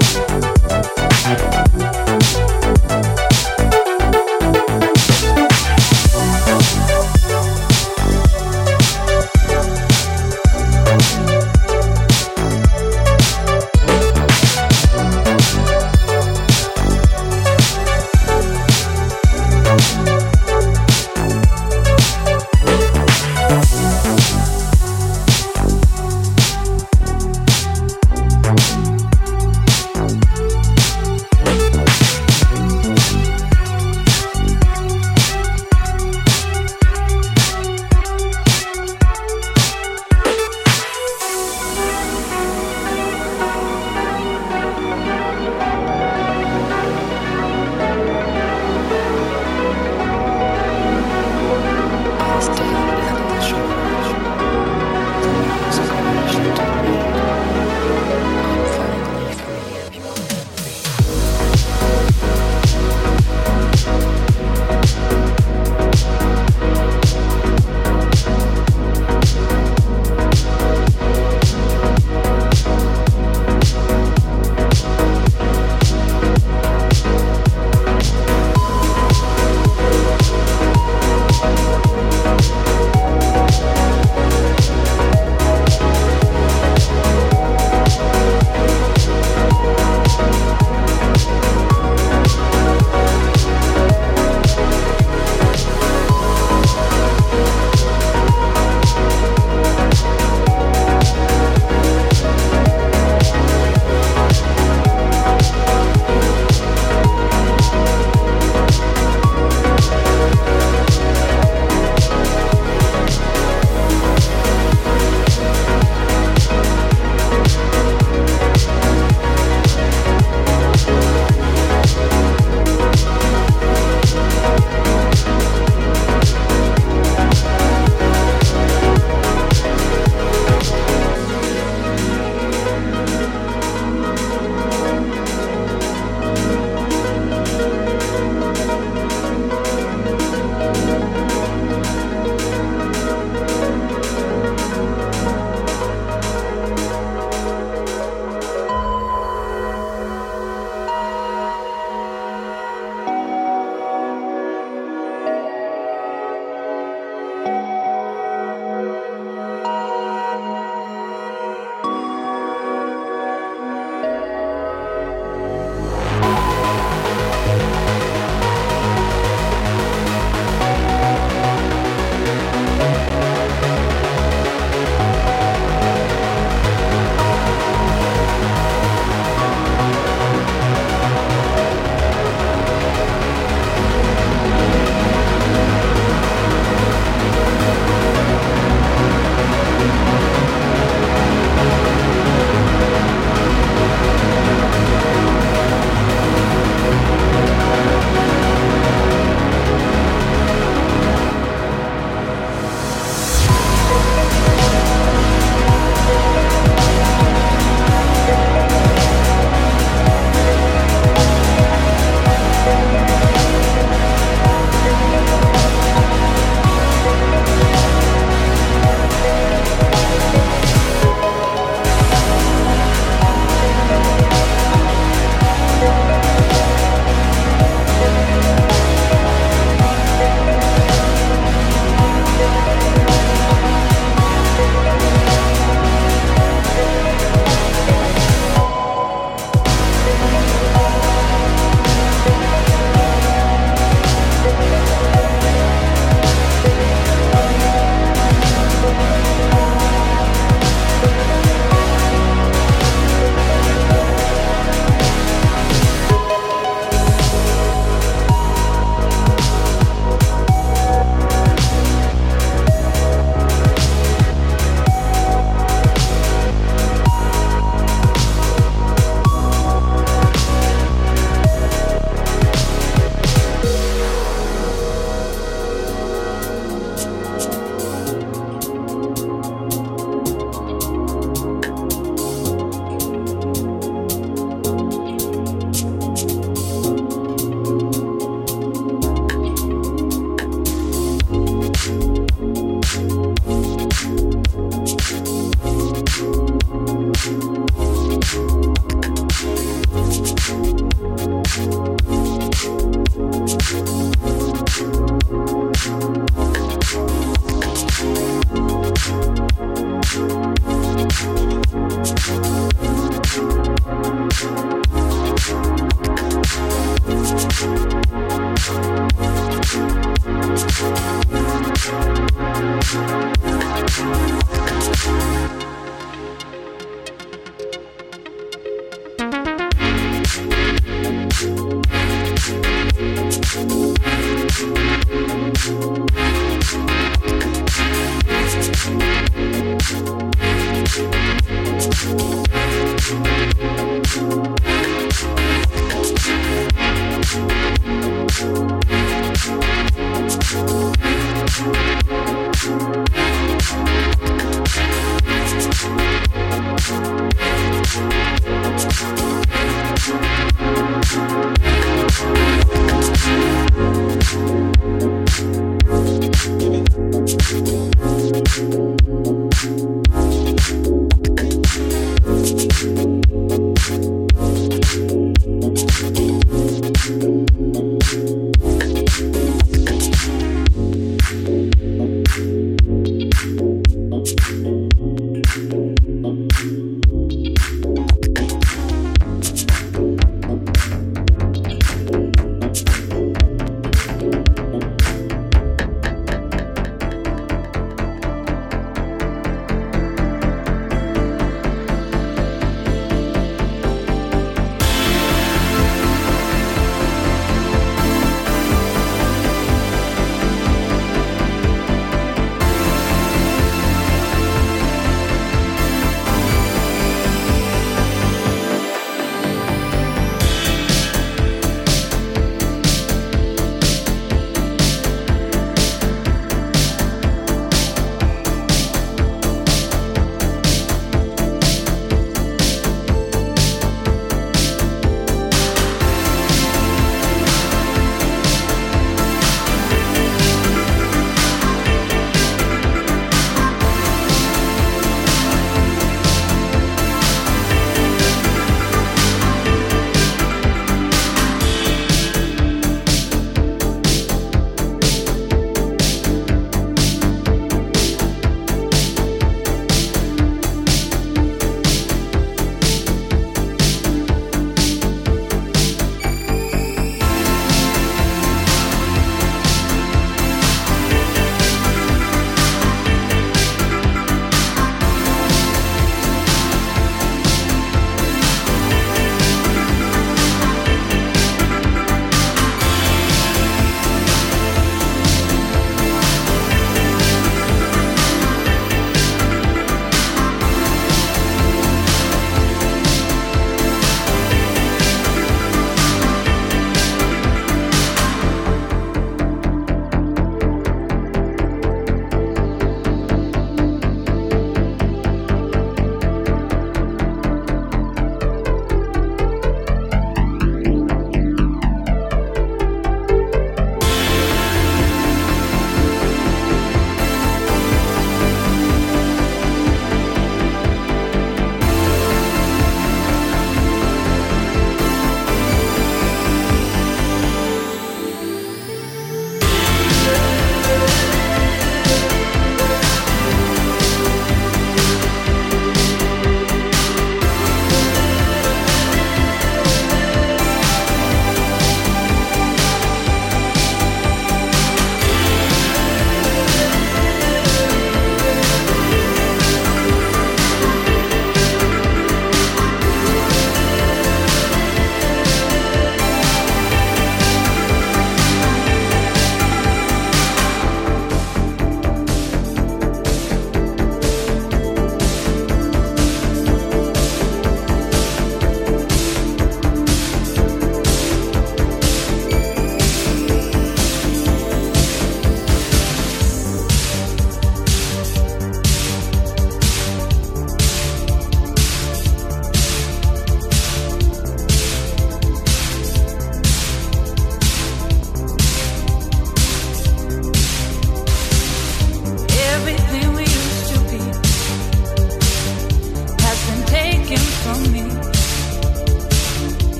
Thank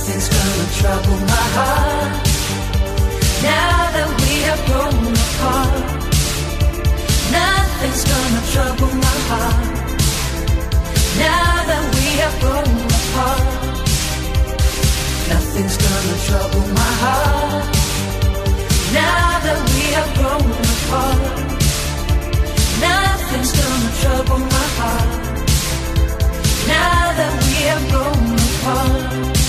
nothing's gonna trouble my heart. Now that we have grown apart, nothing's gonna trouble my heart. Now that we have grown apart, nothing's gonna trouble my heart. Now that we have grown apart, nothing's gonna trouble my heart. Now that we have grown apart.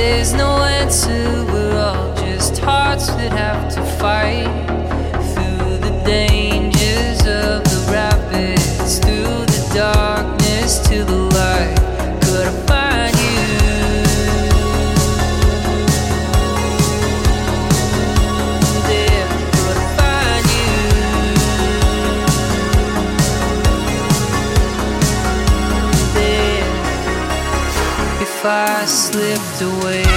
There's no answer, we're all just hearts that have to fight. away